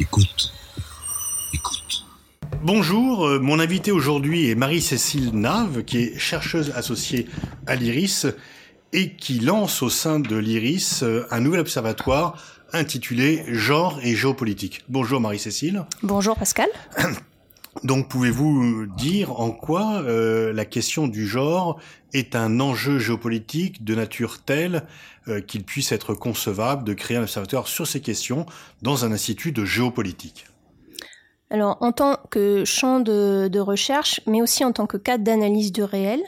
Écoute. Écoute. Bonjour, euh, mon invité aujourd'hui est Marie-Cécile Nave, qui est chercheuse associée à l'IRIS et qui lance au sein de l'IRIS euh, un nouvel observatoire intitulé Genre et géopolitique. Bonjour Marie-Cécile. Bonjour Pascal. Donc pouvez-vous dire en quoi euh, la question du genre est un enjeu géopolitique de nature telle euh, qu'il puisse être concevable de créer un observatoire sur ces questions dans un institut de géopolitique? Alors en tant que champ de, de recherche, mais aussi en tant que cadre d'analyse du réel,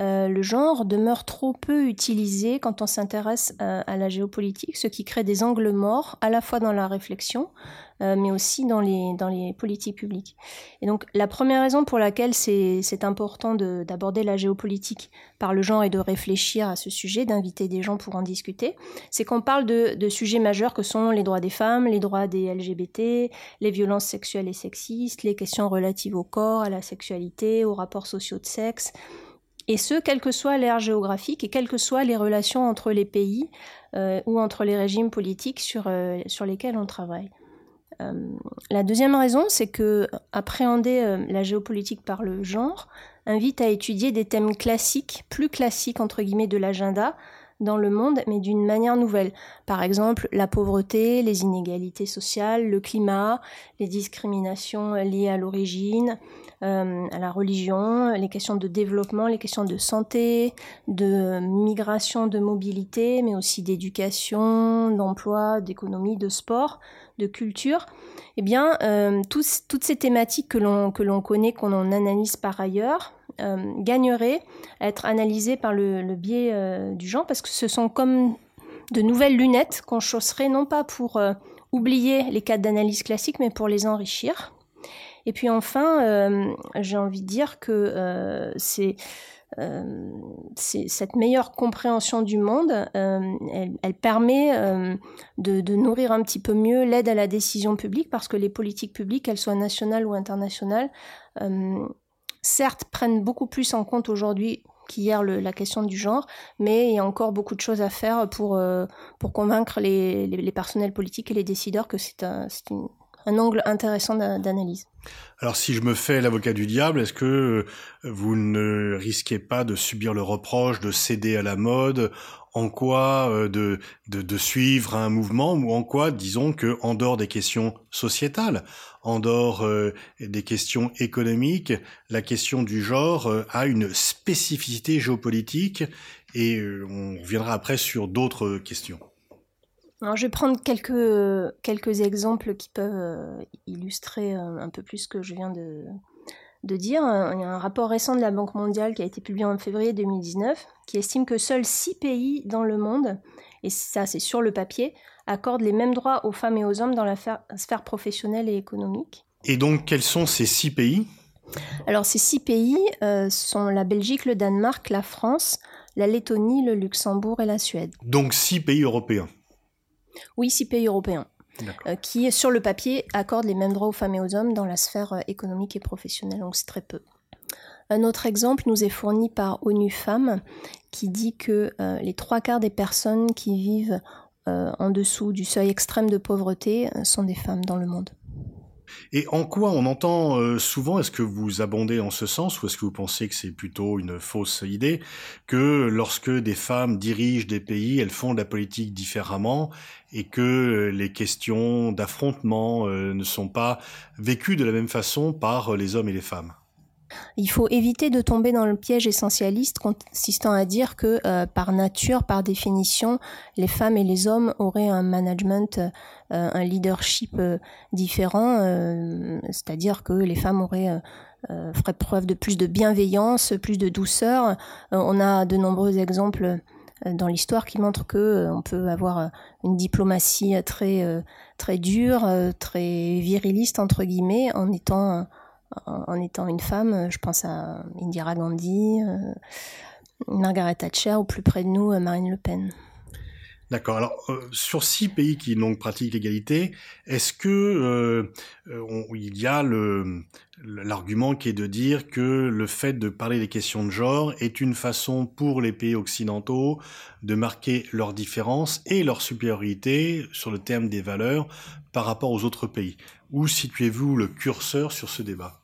euh, le genre demeure trop peu utilisé quand on s'intéresse à, à, la géopolitique, ce qui crée des angles morts à la fois dans la réflexion, euh, mais aussi dans les, dans les politiques publiques. Et donc la première raison pour laquelle c'est important d'aborder la géopolitique par le genre et de réfléchir à ce sujet, d'inviter des gens pour en discuter, c'est qu'on parle de, de sujets majeurs que sont les droits des femmes, les droits des LGBT, les violences sexuelles et sexistes, les questions relatives au corps, à la sexualité, aux rapports sociaux de sexe, et ce, quelle que soit l'ère géographique et quelles que soient les relations entre les pays euh, ou entre les régimes politiques sur, euh, lesquels on travaille. Euh, la deuxième raison, c'est que appréhender la géopolitique par le genre invite à étudier des thèmes classiques, plus classiques entre guillemets de l'agenda, dans le monde, mais d'une manière nouvelle. Par exemple, la pauvreté, les inégalités sociales, le climat, les discriminations liées à l'origine, euh, à la religion, les questions de développement, les questions de santé, de migration, de mobilité, mais aussi d'éducation, d'emploi, d'économie, de sport, de culture. Eh bien, euh, toutes ces thématiques que l'on connaît, qu'on en analyse par ailleurs, euh, gagneraient à être analysées par le, biais euh, du genre, parce que ce sont comme de nouvelles lunettes qu'on chausserait non pas pour euh, oublier les cadres d'analyse classiques, mais pour les enrichir. Et puis enfin, euh, j'ai envie de dire que c'est cette meilleure compréhension du monde, elle, permet de, de, nourrir un petit peu mieux l'aide à la décision publique parce que les politiques publiques, qu'elles soient nationales ou internationales, certes prennent beaucoup plus en compte aujourd'hui qu'hier la question du genre, mais il y a encore beaucoup de choses à faire pour, euh, pour convaincre les, les, personnels politiques et les décideurs que c'est un, une, un angle intéressant d'analyse. Alors si je me fais l'avocat du diable, est-ce que euh, vous ne risquez pas de subir le reproche de céder à la mode en quoi euh, de, de, de, suivre un mouvement ou en quoi, disons que en dehors des questions sociétales, en dehors euh, des questions économiques, la question du genre a une spécificité géopolitique et on reviendra après sur d'autres questions. Alors, je vais prendre quelques, quelques exemples qui peuvent euh, illustrer euh, un peu plus ce que je viens de, de dire. Il y a un rapport récent de la Banque mondiale qui a été publié en février 2019 qui estime que seuls six pays dans le monde, et ça c'est sur le papier, accordent les mêmes droits aux femmes et aux hommes dans la sphère professionnelle et économique. Et donc quels sont ces six pays? Alors ces six pays euh, sont la Belgique, le Danemark, la France, la Lettonie, le Luxembourg et la Suède. Donc six pays européens oui, six pays européens, euh, qui, sur le papier, accordent les mêmes droits aux femmes et aux hommes dans la sphère euh, économique et professionnelle, donc c'est très peu. Un autre exemple nous est fourni par ONU Femmes, qui dit que euh, les trois quarts des personnes qui vivent euh, en dessous du seuil extrême de pauvreté sont des femmes dans le monde. Et en quoi on entend euh, souvent, est-ce que vous abondez en ce sens ou est-ce que vous pensez que c'est plutôt une fausse idée que lorsque des femmes dirigent des pays, elles font de la politique différemment et que les questions d'affrontement euh, ne sont pas vécues de la même façon par les hommes et les femmes? Il faut éviter de tomber dans le piège essentialiste consistant à dire que euh, par nature, par définition, les femmes et les hommes auraient un management, euh, un leadership euh, différent, c'est-à-dire que les femmes auraient preuve de plus de bienveillance, plus de douceur. on a de nombreux exemples dans l'histoire qui montrent que on peut avoir une diplomatie très très dure, très viriliste entre guillemets, en étant en étant une femme, je pense à Indira Gandhi, euh, Margaret Thatcher, ou plus près de nous, euh, Marine Le Pen. D'accord. Alors, euh, sur six pays qui donc pratiquent l'égalité, est-ce que euh, euh, il y a l'argument qui est de dire que le fait de parler des questions de genre est une façon pour les pays occidentaux de marquer leurs différences et leur supériorité sur le terme des valeurs par rapport aux autres pays? Où situez-vous le curseur sur ce débat?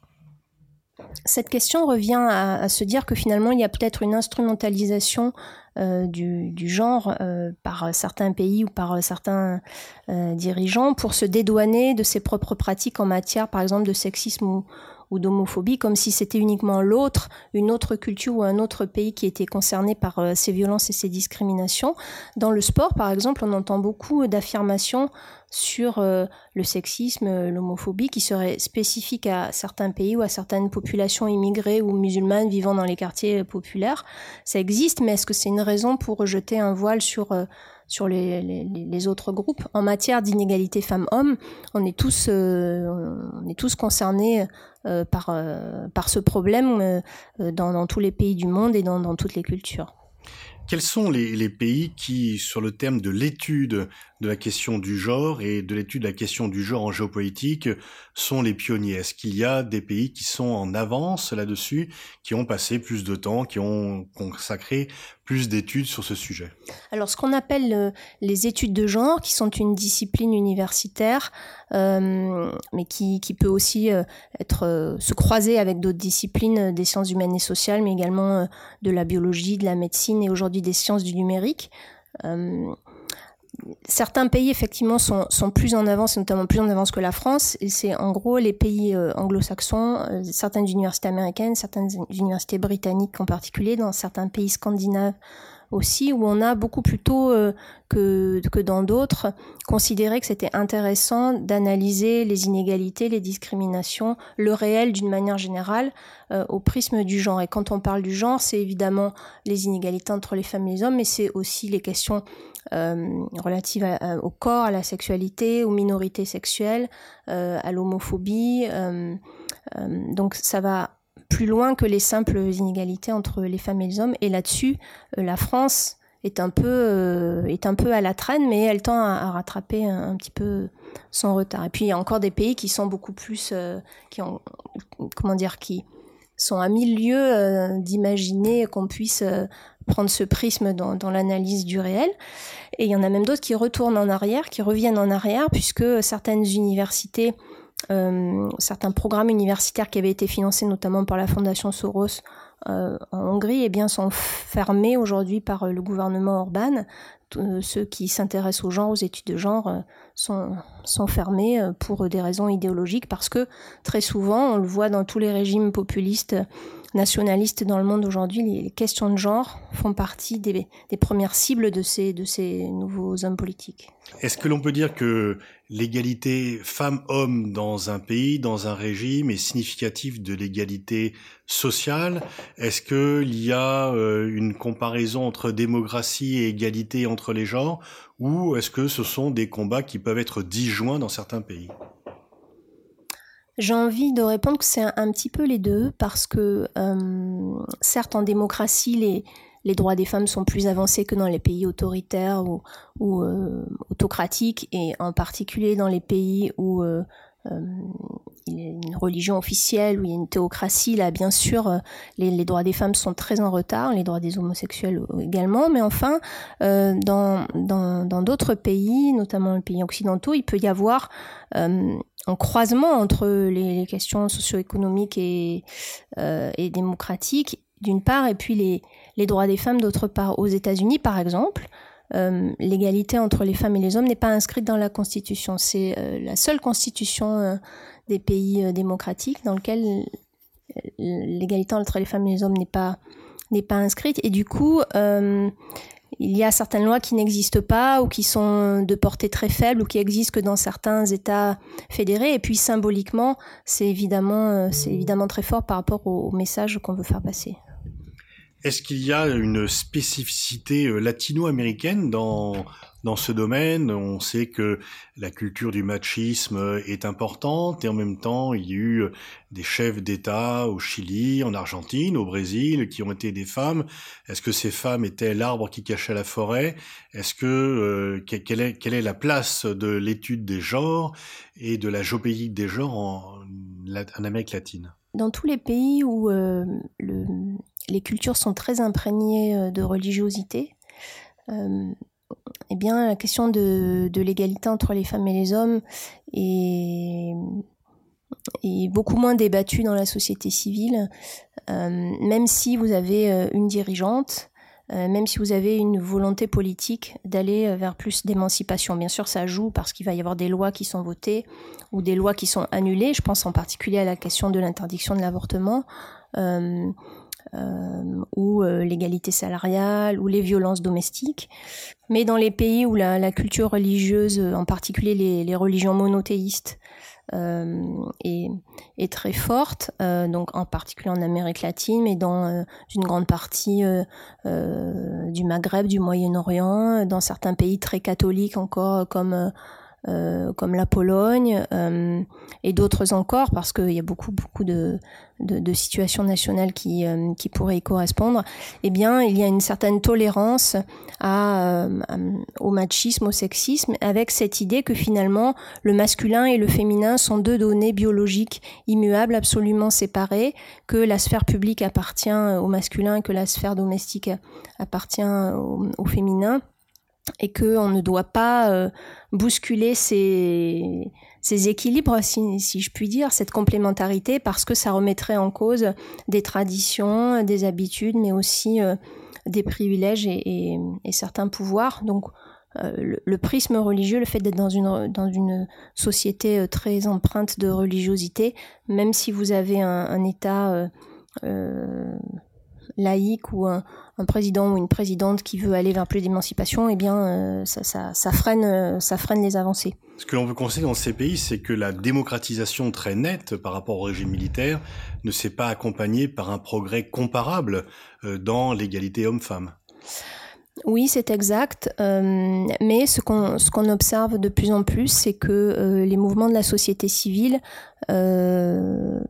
Cette question revient à, se dire que finalement il y a peut-être une instrumentalisation euh, du, genre euh, par certains pays ou par certains euh, dirigeants pour se dédouaner de ses propres pratiques en matière par exemple de sexisme ou, ou d'homophobie, comme si c'était uniquement l'autre, une autre culture ou un autre pays qui était concerné par euh, ces violences et ces discriminations. Dans le sport, par exemple, on entend beaucoup d'affirmations sur euh, le sexisme, euh, l'homophobie, qui seraient spécifiques à certains pays ou à certaines populations immigrées ou musulmanes vivant dans les quartiers populaires. Ça existe, mais est-ce que c'est une raison pour rejeter un voile sur sur les, les, autres groupes. En matière d'inégalité femmes-hommes, on est tous, euh, on est tous concernés euh, par, euh, par ce problème dans, tous les pays du monde et dans, toutes les cultures. Quels sont les, les, pays qui, sur le thème de l'étude de la question du genre et de l'étude de la question du genre en géopolitique, sont les pionniers. Est-ce qu'il y a des pays qui sont en avance là-dessus, qui ont passé plus de temps, qui ont consacré plus d'études sur ce sujet? Alors, ce qu'on appelle euh, les études de genre, qui sont une discipline universitaire, euh, mais qui, peut aussi euh, être se croiser avec d'autres disciplines des sciences humaines et sociales, mais également de la biologie, de la médecine et aujourd'hui des sciences du numérique certains pays effectivement sont, sont, plus en avance, notamment plus en avance que la France. Et c'est en gros les pays euh, anglo-saxons, euh, certaines universités américaines, certaines universités britanniques en particulier, dans certains pays scandinaves aussi, où on a beaucoup plus tôt euh, que, que dans d'autres considéré que c'était intéressant d'analyser les inégalités, les discriminations, le réel d'une manière générale au prisme du genre. Et quand on parle du genre, c'est évidemment les inégalités entre les femmes et les hommes, mais c'est aussi les questions euh, relatives au corps, à la sexualité, aux minorités sexuelles, euh, à l'homophobie. Euh, donc ça va plus loin que les simples inégalités entre les femmes et les hommes. Et là-dessus, la France est un peu est un peu à la traîne, mais elle tend à, rattraper un, petit peu son retard. Et puis il y a encore des pays qui sont beaucoup plus qui ont comment dire qui sont à mille lieues d'imaginer qu'on puisse prendre ce prisme dans, dans l'analyse du réel. Et il y en a même d'autres qui retournent en arrière, qui reviennent en arrière, puisque certaines universités, euh, certains programmes universitaires qui avaient été financés notamment par la Fondation Soros euh, en Hongrie, eh bien, sont fermés aujourd'hui par le gouvernement Orban. Euh, ceux qui s'intéressent au genre, aux études de genre, euh, sont, fermés euh, pour des raisons idéologiques, parce que très souvent, on le voit dans tous les régimes populistes nationalistes dans le monde aujourd'hui, les questions de genre font partie des, premières cibles de ces, de ces nouveaux hommes politiques. Est-ce que l'on peut dire que l'égalité femmes-hommes dans un pays, dans un régime, est significative de l'égalité sociale? Est-ce qu'il y a euh, une comparaison entre démocratie et égalité entre les genres? Ou est-ce que ce sont des combats qui peuvent être disjoints dans certains pays? J'ai envie de répondre que c'est un, petit peu les deux, parce que euh, certes en démocratie, les, les droits des femmes sont plus avancés que dans les pays autoritaires ou, euh, autocratiques, et en particulier dans les pays où euh, une religion officielle, où il y a une théocratie, là bien sûr les, les, droits des femmes sont très en retard, les droits des homosexuels également, mais enfin dans d'autres pays, notamment les pays occidentaux, il peut y avoir un croisement entre les, questions socio-économiques et, euh, et démocratiques d'une part et puis les, les droits des femmes d'autre part. Aux États-Unis, par exemple, euh, l'égalité entre les femmes et les hommes n'est pas inscrite dans la Constitution. C'est euh, la seule Constitution des pays démocratiques dans lequel l'égalité entre les femmes et les hommes n'est pas n'est pas inscrite et du coup il y a certaines lois qui n'existent pas ou qui sont de portée très faible ou qui existent que dans certains États fédérés. Et puis symboliquement, c'est évidemment, euh, c'est évidemment très fort par rapport au message qu'on veut faire passer. Est-ce qu'il y a une spécificité euh, latino-américaine dans dans ce domaine? On sait que la culture du machisme est importante et en même temps, il y a eu des chefs d'État au Chili, en Argentine, au Brésil, qui ont été des femmes. Est-ce que ces femmes étaient l'arbre qui cachait la forêt? Est-ce que euh, quelle, est, quelle est la place de l'étude des genres et de la géopolitique des genres en, en Amérique latine? Dans tous les pays où euh, le, les cultures sont très imprégnées euh, de religiosité, euh, eh bien, la question de, l'égalité entre les femmes et les hommes est, beaucoup moins débattue dans la société civile, euh, même si vous avez une dirigeante, même si vous avez une volonté politique d'aller vers plus d'émancipation. Bien sûr, ça joue parce qu'il va y avoir des lois qui sont votées ou des lois qui sont annulées. Je pense en particulier à la question de l'interdiction de l'avortement. Euh, euh, ou euh, l'égalité salariale ou les violences domestiques. Mais dans les pays où la, la culture religieuse, en particulier les, les religions monothéistes, euh, est, est, très forte, euh, donc en particulier en Amérique latine, mais dans euh, une grande partie du Maghreb, du Moyen-Orient, dans certains pays très catholiques encore comme euh, comme la Pologne euh, et d'autres encore, parce qu'il y a beaucoup beaucoup de, situations nationales qui, euh, qui pourraient y correspondre, eh bien, il y a une certaine tolérance au machisme, au sexisme, avec cette idée que finalement, le masculin et le féminin sont deux données biologiques immuables, absolument séparées, que la sphère publique appartient au masculin et que la sphère domestique appartient au féminin et qu'on ne doit pas euh, bousculer ces, équilibres, si, je puis dire, cette complémentarité, parce que ça remettrait en cause des traditions, des habitudes, mais aussi euh, des privilèges et, certains pouvoirs. Donc, euh, le, prisme religieux, le fait d'être dans une, société très empreinte de religiosité, même si vous avez un, État laïque ou un, un, président ou une présidente qui veut aller vers plus d'émancipation, eh bien, euh, ça, ça, ça, freine, euh, ça freine les avancées. Ce que l'on peut constater dans ces pays, c'est que la démocratisation très nette par rapport au régime militaire ne s'est pas accompagnée par un progrès comparable euh, dans l'égalité homme-femme. Oui, c'est exact. Euh, mais ce qu'on ce qu'on observe de plus en plus, c'est que euh, les mouvements de la société civile euh,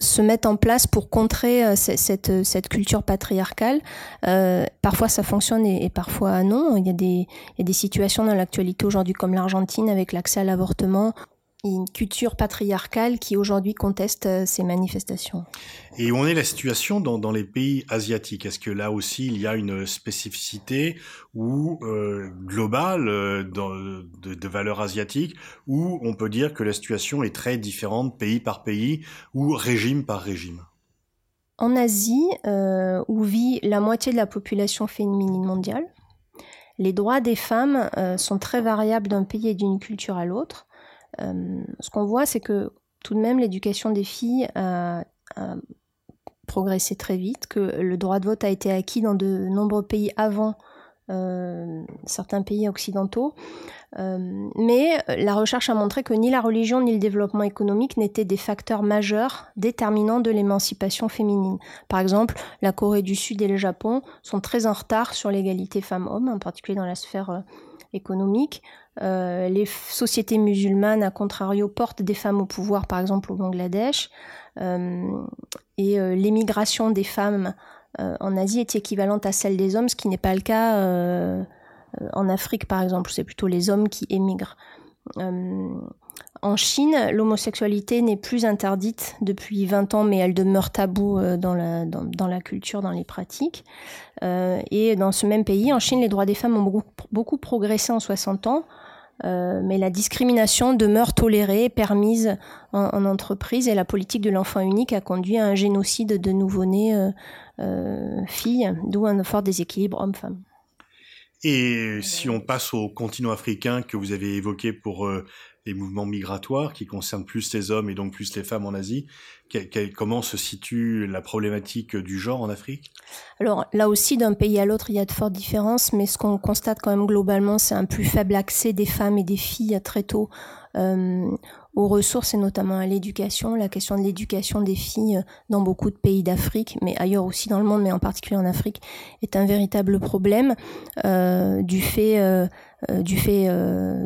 se mettent en place pour contrer euh, cette, cette culture patriarcale. Euh, parfois ça fonctionne et, et, parfois non. Il y a des, il y a des situations dans l'actualité aujourd'hui comme l'Argentine avec l'accès à l'avortement une culture patriarcale qui aujourd'hui conteste euh, ces manifestations. Et où en est la situation dans, dans les pays asiatiques? Est-ce que là aussi il y a une spécificité ou euh, globale euh, dans, de, de valeurs asiatiques? Où on peut dire que la situation est très différente pays par pays ou régime par régime? En Asie, euh, où vit la moitié de la population féminine mondiale, les droits des femmes euh, sont très variables d'un pays et d'une culture à l'autre. Euh, ce qu'on voit, c'est que tout de même, l'éducation des filles a, progressé très vite, que le droit de vote a été acquis dans de nombreux pays avant euh, certains pays occidentaux. Euh, mais la recherche a montré que ni la religion ni le développement économique n'étaient des facteurs majeurs déterminants de l'émancipation féminine. Par exemple, la Corée du Sud et le Japon sont très en retard sur l'égalité femmes-hommes, en particulier dans la sphère économique. Euh, les sociétés musulmanes, à contrario, portent des femmes au pouvoir, par exemple au Bangladesh. Euh, et euh, l'émigration des femmes en Asie est équivalente à celle des hommes, ce qui n'est pas le cas en Afrique, par exemple. C'est plutôt les hommes qui émigrent. En Chine, l'homosexualité n'est plus interdite depuis 20 ans, mais elle demeure taboue dans la, dans, la culture, dans les pratiques. Euh, et dans ce même pays, en Chine, les droits des femmes ont beaucoup, progressé en 60 ans. Euh, mais la discrimination demeure tolérée, permise en, en, entreprise, et la politique de l'enfant unique a conduit à un génocide de nouveau-nés euh, euh filles, d'où un fort déséquilibre homme-femme. Et si on passe au continent africain que vous avez évoqué pour euh, les mouvements migratoires qui concernent plus les hommes et donc plus les femmes en Asie. comment se situe la problématique du genre en Afrique? Alors là aussi, d'un pays à l'autre, il y a de fortes différences, mais ce qu'on constate quand même globalement, c'est un plus faible accès des femmes et des filles très tôt euh, aux ressources et notamment à l'éducation. La question de l'éducation des filles dans beaucoup de pays d'Afrique, mais ailleurs aussi dans le monde, mais en particulier en Afrique, est un véritable problème euh, du fait, euh, euh, du, fait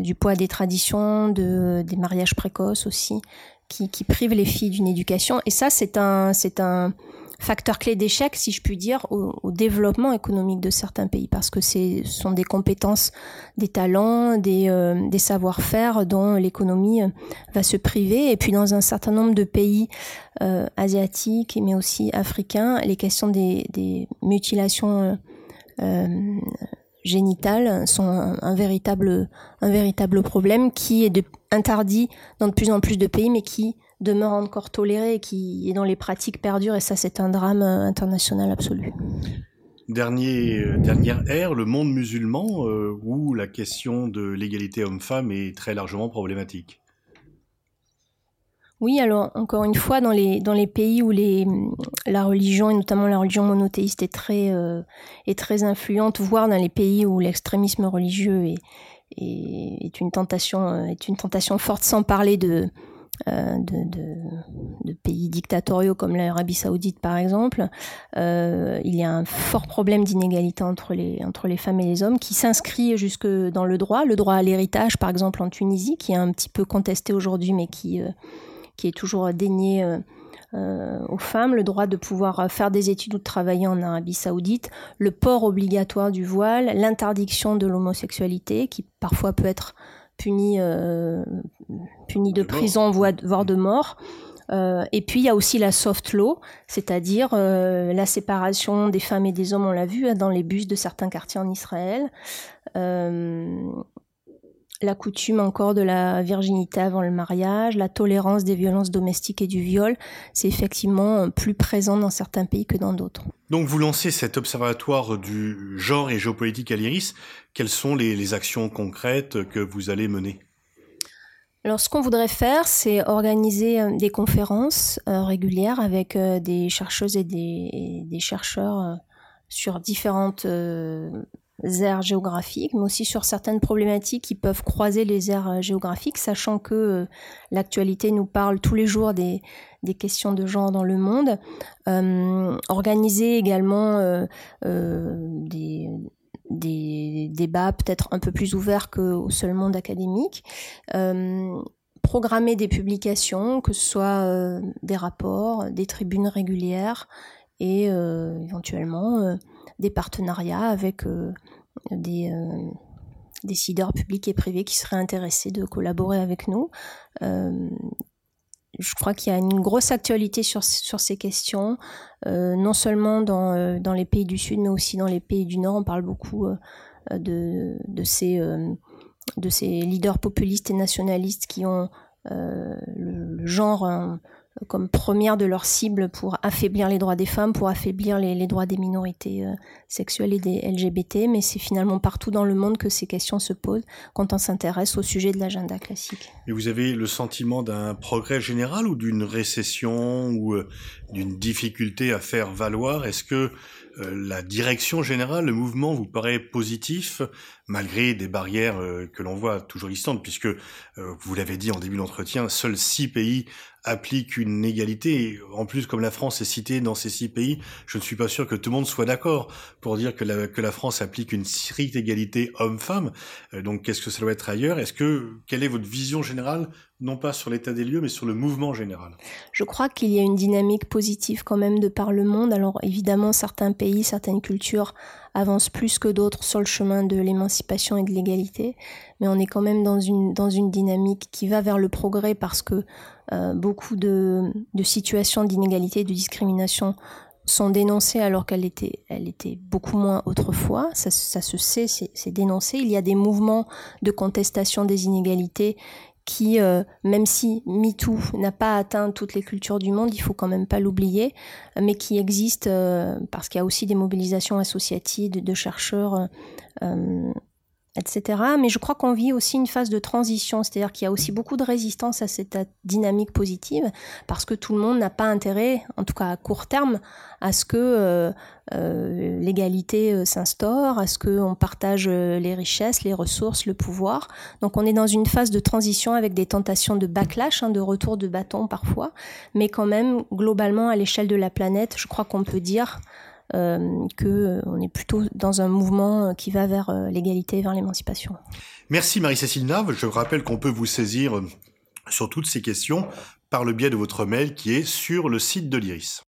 du poids des traditions, de, des mariages précoces aussi, qui, qui privent les filles d'une éducation. Et ça, c'est un, c'est un, facteur clé d'échec, si je puis dire, au, développement économique de certains pays, parce que ce sont des compétences, des talents, des, euh, des savoir-faire dont l'économie euh, va se priver. Et puis dans un certain nombre de pays euh, asiatiques, mais aussi africains, les questions des, des mutilations génitales sont un, véritable, problème qui est interdit dans de plus en plus de pays, mais qui demeure encore toléré et qui est dans les pratiques perdures. Et ça, c'est un drame euh, international absolu. Dernier, euh, dernière ère, le monde musulman, euh, où la question de l'égalité homme-femme est très largement problématique. Oui, alors encore une fois, dans les, dans les pays où les, la religion, et notamment la religion monothéiste, est très, est très influente, voire dans les pays où l'extrémisme religieux est, est, est, une tentation, est une tentation forte, sans parler de, euh, de, de, de, pays dictatoriaux comme l'Arabie saoudite par exemple, euh, il y a un fort problème d'inégalité entre les, entre les femmes et les hommes qui s'inscrit jusque dans le droit, le droit à l'héritage par exemple en Tunisie, qui est un petit peu contesté aujourd'hui mais qui, euh, qui est toujours dénié. Euh, aux femmes, le droit de pouvoir faire des études ou de travailler en Arabie saoudite, le port obligatoire du voile, l'interdiction de l'homosexualité, qui parfois peut être puni, euh, puni de prison, voire de mort. Euh, et puis il y a aussi la soft law, c'est-à-dire euh, la séparation des femmes et des hommes, on l'a vu hein, dans les bus de certains quartiers en Israël. Euh, la coutume encore de la virginité avant le mariage, la tolérance des violences domestiques et du viol, c'est effectivement plus présent dans certains pays que dans d'autres. Donc vous lancez cet observatoire du genre et géopolitique à l'IRIS. Quelles sont les, actions concrètes que vous allez mener? Alors, ce qu'on voudrait faire, c'est organiser euh, des conférences euh, régulières avec euh, des chercheuses et des, des chercheurs sur différentes aires géographiques, mais aussi sur certaines problématiques qui peuvent croiser les aires euh, géographiques, sachant que euh, l'actualité nous parle tous les jours des, des, questions de genre dans le monde. Euh, organiser également des, des, débats peut-être un peu plus ouverts qu'au seul monde académique. programmer des publications, que ce soit des rapports, des tribunes régulières et éventuellement des partenariats avec euh, des euh, décideurs publics et privés qui seraient intéressés de collaborer avec nous. Euh, je crois qu'il y a une grosse actualité sur, sur ces questions, non seulement dans, dans les pays du Sud, mais aussi dans les pays du Nord. On parle beaucoup de, de, ces, de ces leaders populistes et nationalistes qui ont le, genre comme première de leur cible pour affaiblir les droits des femmes, pour affaiblir les, droits des minorités euh, sexuelles et des LGBT, mais c'est finalement partout dans le monde que ces questions se posent quand on s'intéresse au sujet de l'agenda classique. Et vous avez le sentiment d'un progrès général ou d'une récession ou euh, d'une difficulté à faire valoir? Est-ce que la direction générale, le mouvement vous paraît positif malgré des barrières que l'on voit toujours existantes, puisque vous l'avez dit en début d'entretien, seuls six pays applique une égalité. En plus, comme la France est citée dans ces six pays, je ne suis pas sûr que tout le monde soit d'accord pour dire que la, France applique une stricte égalité homme-femme. Euh, donc, qu'est-ce que ça doit être ailleurs? Est-ce que quelle est votre vision générale, non pas sur l'état des lieux, mais sur le mouvement général Je crois qu'il y a une dynamique positive quand même de par le monde. Alors, évidemment, certains pays, certaines cultures avancent plus que d'autres sur le chemin de l'émancipation et de l'égalité, mais on est quand même dans une dans une dynamique qui va vers le progrès parce que euh, beaucoup de, de situations d'inégalité de discrimination sont dénoncées alors qu'elle était, elle était beaucoup moins autrefois. Ça se sait, c'est dénoncé. Il y a des mouvements de contestation des inégalités qui, euh, même si MeToo n'a pas atteint toutes les cultures du monde, il faut quand même pas l'oublier, mais qui existent euh, parce qu'il y a aussi des mobilisations associatives de chercheurs etc. Mais je crois qu'on vit aussi une phase de transition, c'est-à-dire qu'il y a aussi beaucoup de résistance à cette dynamique positive, parce que tout le monde n'a pas intérêt, en tout cas à court terme, à ce que euh, euh, l'égalité euh, s'instaure, à ce qu'on partage les richesses, les ressources, le pouvoir. Donc on est dans une phase de transition avec des tentations de backlash, hein, de retour de bâton parfois, mais quand même, globalement, à l'échelle de la planète, je crois qu'on peut dire que euh, on est plutôt dans un mouvement euh, qui va vers l'égalité, vers l'émancipation. Merci Marie-Cécile Nave. Je rappelle qu'on peut vous saisir sur toutes ces questions par le biais de votre mail qui est sur le site de l'IRIS.